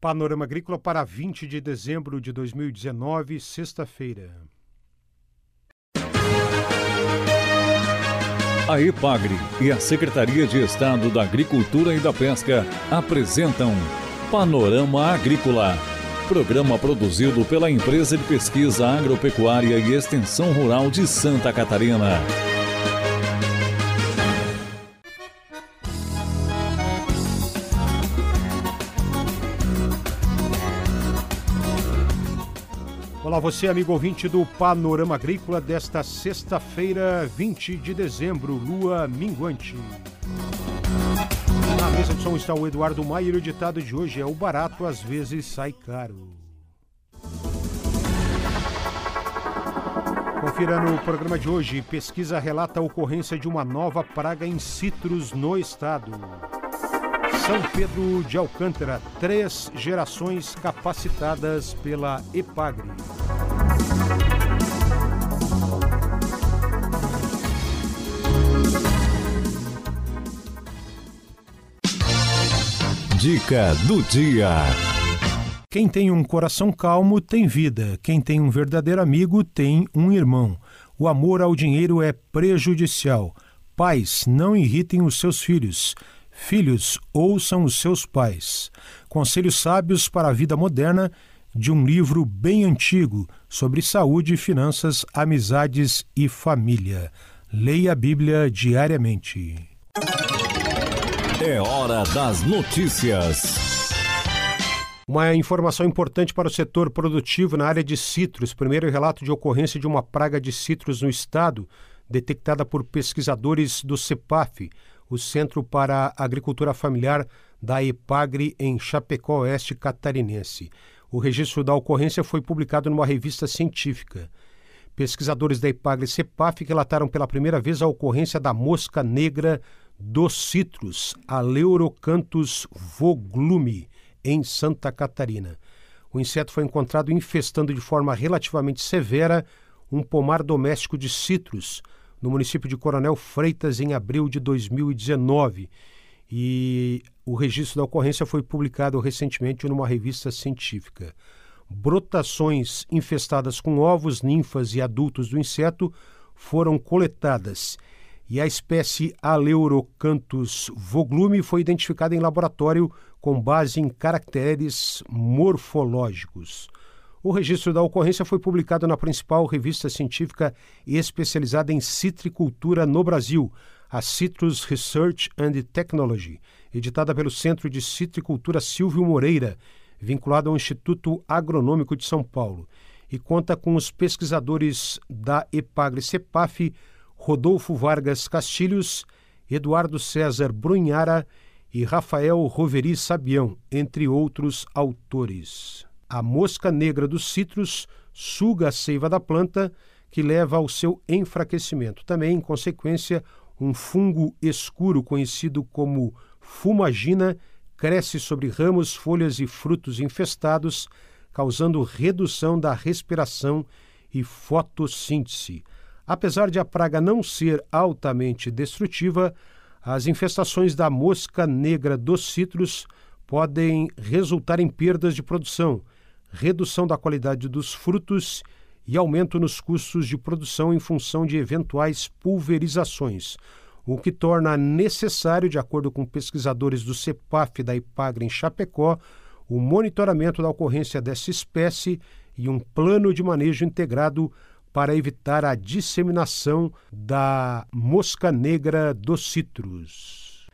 Panorama Agrícola para 20 de dezembro de 2019, sexta-feira. A EPAGRE e a Secretaria de Estado da Agricultura e da Pesca apresentam Panorama Agrícola, programa produzido pela Empresa de Pesquisa Agropecuária e Extensão Rural de Santa Catarina. Olá, você, amigo ouvinte do Panorama Agrícola desta sexta-feira, 20 de dezembro, lua minguante. Na mesa de som está o Eduardo Maier o ditado de hoje é: O barato às vezes sai caro. Confira no programa de hoje: pesquisa relata a ocorrência de uma nova praga em citros no estado. São Pedro de Alcântara, três gerações capacitadas pela EPAGRE. Dica do dia. Quem tem um coração calmo tem vida. Quem tem um verdadeiro amigo tem um irmão. O amor ao dinheiro é prejudicial. Pais, não irritem os seus filhos. Filhos, ouçam os seus pais. Conselhos sábios para a vida moderna de um livro bem antigo sobre saúde, finanças, amizades e família. Leia a Bíblia diariamente. É hora das notícias. Uma informação importante para o setor produtivo na área de citros. Primeiro relato de ocorrência de uma praga de citros no estado, detectada por pesquisadores do CEPAF, o Centro para a Agricultura Familiar da EPAGRE em Chapecó Oeste Catarinense. O registro da ocorrência foi publicado numa revista científica. Pesquisadores da EPAGRE e CEPAF relataram pela primeira vez a ocorrência da mosca negra dos citros, a Leurocanthus voglume, em Santa Catarina. O inseto foi encontrado infestando de forma relativamente severa um pomar doméstico de citros, no município de Coronel Freitas em abril de 2019. E o registro da ocorrência foi publicado recentemente numa revista científica. Brotações infestadas com ovos, ninfas e adultos do inseto foram coletadas e a espécie Aleurocanthus voglume foi identificada em laboratório com base em caracteres morfológicos. O registro da ocorrência foi publicado na principal revista científica especializada em citricultura no Brasil, a Citrus Research and Technology, editada pelo Centro de Citricultura Silvio Moreira, vinculado ao Instituto Agronômico de São Paulo, e conta com os pesquisadores da EPAGRE-CEPAF, Rodolfo Vargas Castilhos, Eduardo César Brunhara e Rafael Roveri Sabião, entre outros autores. A mosca negra dos citros suga a seiva da planta, que leva ao seu enfraquecimento. Também, em consequência, um fungo escuro conhecido como fumagina cresce sobre ramos, folhas e frutos infestados, causando redução da respiração e fotossíntese. Apesar de a praga não ser altamente destrutiva, as infestações da mosca negra dos citros podem resultar em perdas de produção, redução da qualidade dos frutos e aumento nos custos de produção em função de eventuais pulverizações, o que torna necessário, de acordo com pesquisadores do CEPAF da IPAGRE em Chapecó, o monitoramento da ocorrência dessa espécie e um plano de manejo integrado para evitar a disseminação da mosca negra dos citros.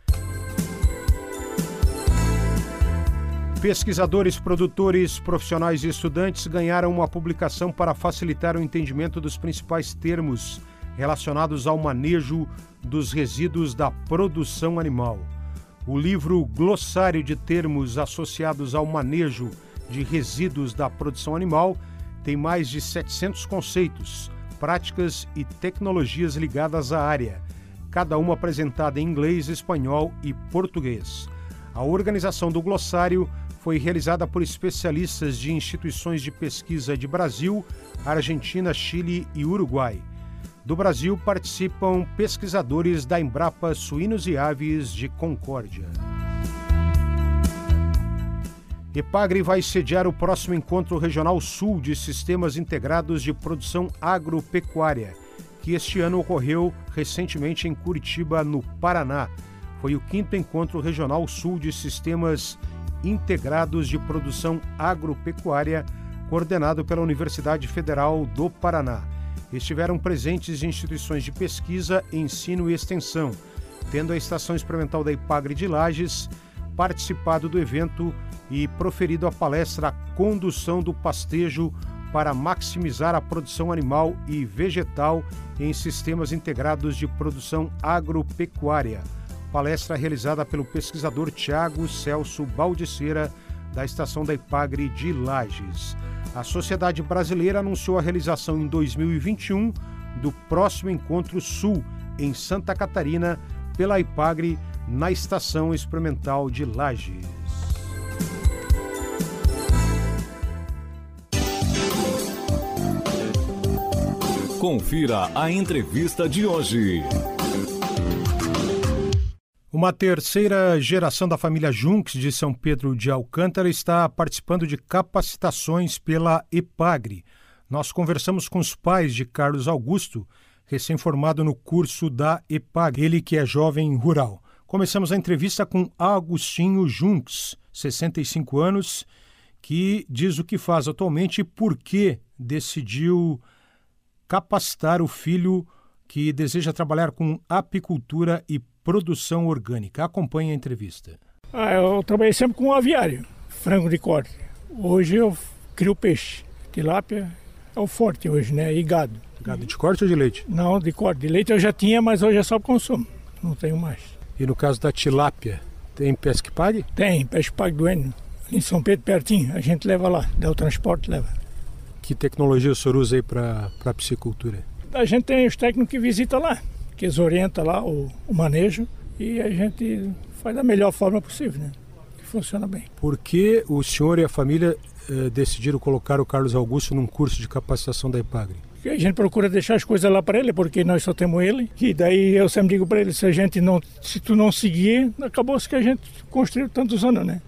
Pesquisadores, produtores, profissionais e estudantes ganharam uma publicação para facilitar o entendimento dos principais termos relacionados ao manejo dos resíduos da produção animal. O livro Glossário de Termos Associados ao Manejo de Resíduos da Produção Animal tem mais de 700 conceitos, práticas e tecnologias ligadas à área, cada uma apresentada em inglês, espanhol e português. A organização do glossário foi realizada por especialistas de instituições de pesquisa de Brasil, Argentina, Chile e Uruguai. Do Brasil participam pesquisadores da Embrapa Suínos e Aves de Concórdia. Epagre vai sediar o próximo Encontro Regional Sul de Sistemas Integrados de Produção Agropecuária, que este ano ocorreu recentemente em Curitiba, no Paraná. Foi o quinto Encontro Regional Sul de Sistemas Integrados de Produção Agropecuária, coordenado pela Universidade Federal do Paraná. Estiveram presentes instituições de pesquisa, ensino e extensão, tendo a Estação Experimental da Ipagre de Lages participado do evento e proferido a palestra Condução do Pastejo para maximizar a produção animal e vegetal em sistemas integrados de produção agropecuária. Palestra realizada pelo pesquisador Tiago Celso Baldiceira, da estação da Ipagre de Lages. A Sociedade Brasileira anunciou a realização em 2021 do próximo Encontro Sul, em Santa Catarina, pela Ipagre, na Estação Experimental de Lages. Confira a entrevista de hoje. Uma terceira geração da família Junks de São Pedro de Alcântara está participando de capacitações pela EPAGRE. Nós conversamos com os pais de Carlos Augusto, recém-formado no curso da EPAGRE, ele que é jovem rural. Começamos a entrevista com Agostinho Junks, 65 anos, que diz o que faz atualmente e por que decidiu capacitar o filho que deseja trabalhar com apicultura e produção orgânica. Acompanhe a entrevista. Ah, eu trabalhei sempre com aviário, frango de corte. Hoje eu crio peixe. Tilápia é o forte hoje, né? E gado. Gado de corte ou de leite? Não, de corte. De leite eu já tinha, mas hoje é só consumo. Não tenho mais. E no caso da tilápia, tem pesca que pague? Tem, pesca que pague do Eno. Em São Pedro, pertinho. A gente leva lá, dá o transporte, leva. Que tecnologia o senhor usa aí para a piscicultura? A gente tem os técnicos que visitam lá, que eles orientam lá o, o manejo e a gente faz da melhor forma possível, né? Que funciona bem. Por que o senhor e a família eh, decidiram colocar o Carlos Augusto num curso de capacitação da IPAGRE? Que a gente procura deixar as coisas lá para ele, porque nós só temos ele. E daí eu sempre digo para ele, se a gente não, se tu não seguir, acabou se que a gente construiu tantos anos, né?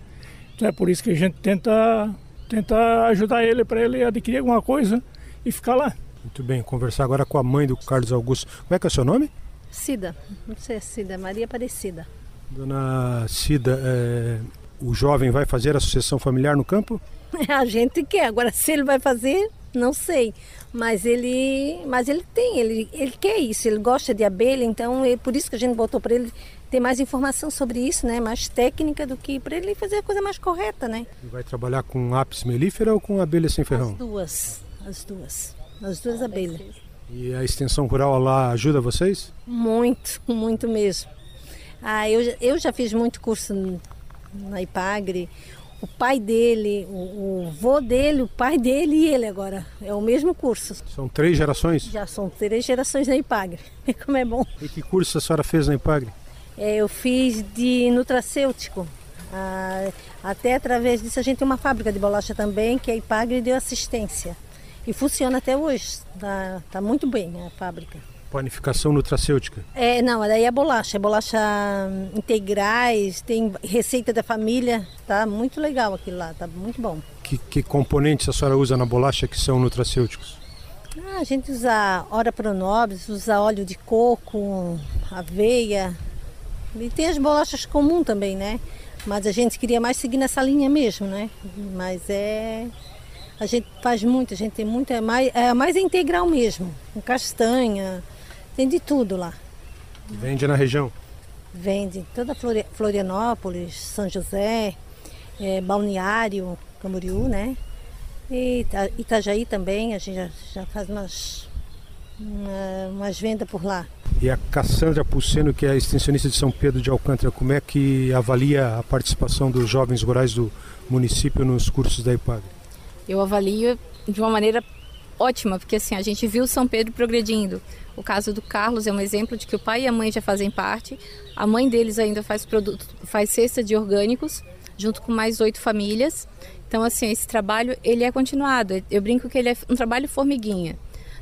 Então é por isso que a gente tenta, tenta ajudar ele para ele adquirir alguma coisa e ficar lá. Muito bem, conversar agora com a mãe do Carlos Augusto. Como é que é o seu nome? Cida, não sei se é Cida, Maria Aparecida. Dona Cida, é, o jovem vai fazer a sucessão familiar no campo? A gente quer, agora se ele vai fazer, não sei, mas ele, mas ele tem, ele, ele quer isso, ele gosta de abelha, então é por isso que a gente botou para ele ter mais informação sobre isso, né? Mais técnica do que para ele fazer a coisa mais correta, né? E vai trabalhar com ápice melífera ou com abelha sem ferrão? As duas, as duas, as duas abelhas. E a extensão rural lá ajuda vocês? Muito, muito mesmo. Ah, eu, eu já fiz muito curso na Ipagre, o pai dele, o, o vô dele, o pai dele e ele agora. É o mesmo curso. São três gerações? Já são três gerações na Ipagre. Como é bom. E que curso a senhora fez na Ipagre? É, eu fiz de nutracêutico. Ah, até através disso a gente tem uma fábrica de bolacha também, que a Ipagre deu assistência. E funciona até hoje. Está tá muito bem a fábrica. Panificação nutracêutica? É, não, daí é bolacha, é bolacha integrais, tem receita da família, tá muito legal aquilo lá, tá muito bom. Que, que componentes a senhora usa na bolacha que são nutracêuticos? Ah, a gente usa ora pronobis, usa óleo de coco, aveia, e tem as bolachas comuns também, né? Mas a gente queria mais seguir nessa linha mesmo, né? Mas é a gente faz muito, a gente tem muito, é mais, é mais integral mesmo, com castanha, tem de tudo lá. Vende na região? Vende. Toda Florianópolis, São José, é, Balneário, Camboriú, né? E Itajaí também, a gente já, já faz umas, uma, umas vendas por lá. E a Cassandra Pulseno, que é extensionista de São Pedro de Alcântara, como é que avalia a participação dos jovens rurais do município nos cursos da IPAG? Eu avalio de uma maneira ótima, porque assim, a gente viu São Pedro progredindo. O caso do Carlos é um exemplo de que o pai e a mãe já fazem parte. A mãe deles ainda faz produto, faz cesta de orgânicos, junto com mais oito famílias. Então, assim, esse trabalho ele é continuado. Eu brinco que ele é um trabalho formiguinha.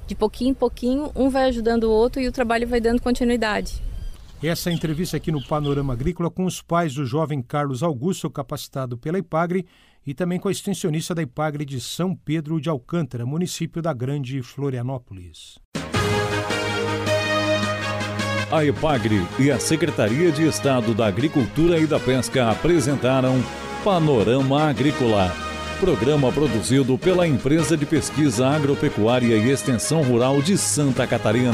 De pouquinho em pouquinho, um vai ajudando o outro e o trabalho vai dando continuidade. Essa entrevista aqui no Panorama Agrícola com os pais do jovem Carlos Augusto, capacitado pela IPAGRE e também com a extensionista da IPAGRE de São Pedro de Alcântara, município da Grande Florianópolis. A EPAGRE e a Secretaria de Estado da Agricultura e da Pesca apresentaram Panorama Agrícola, programa produzido pela Empresa de Pesquisa Agropecuária e Extensão Rural de Santa Catarina.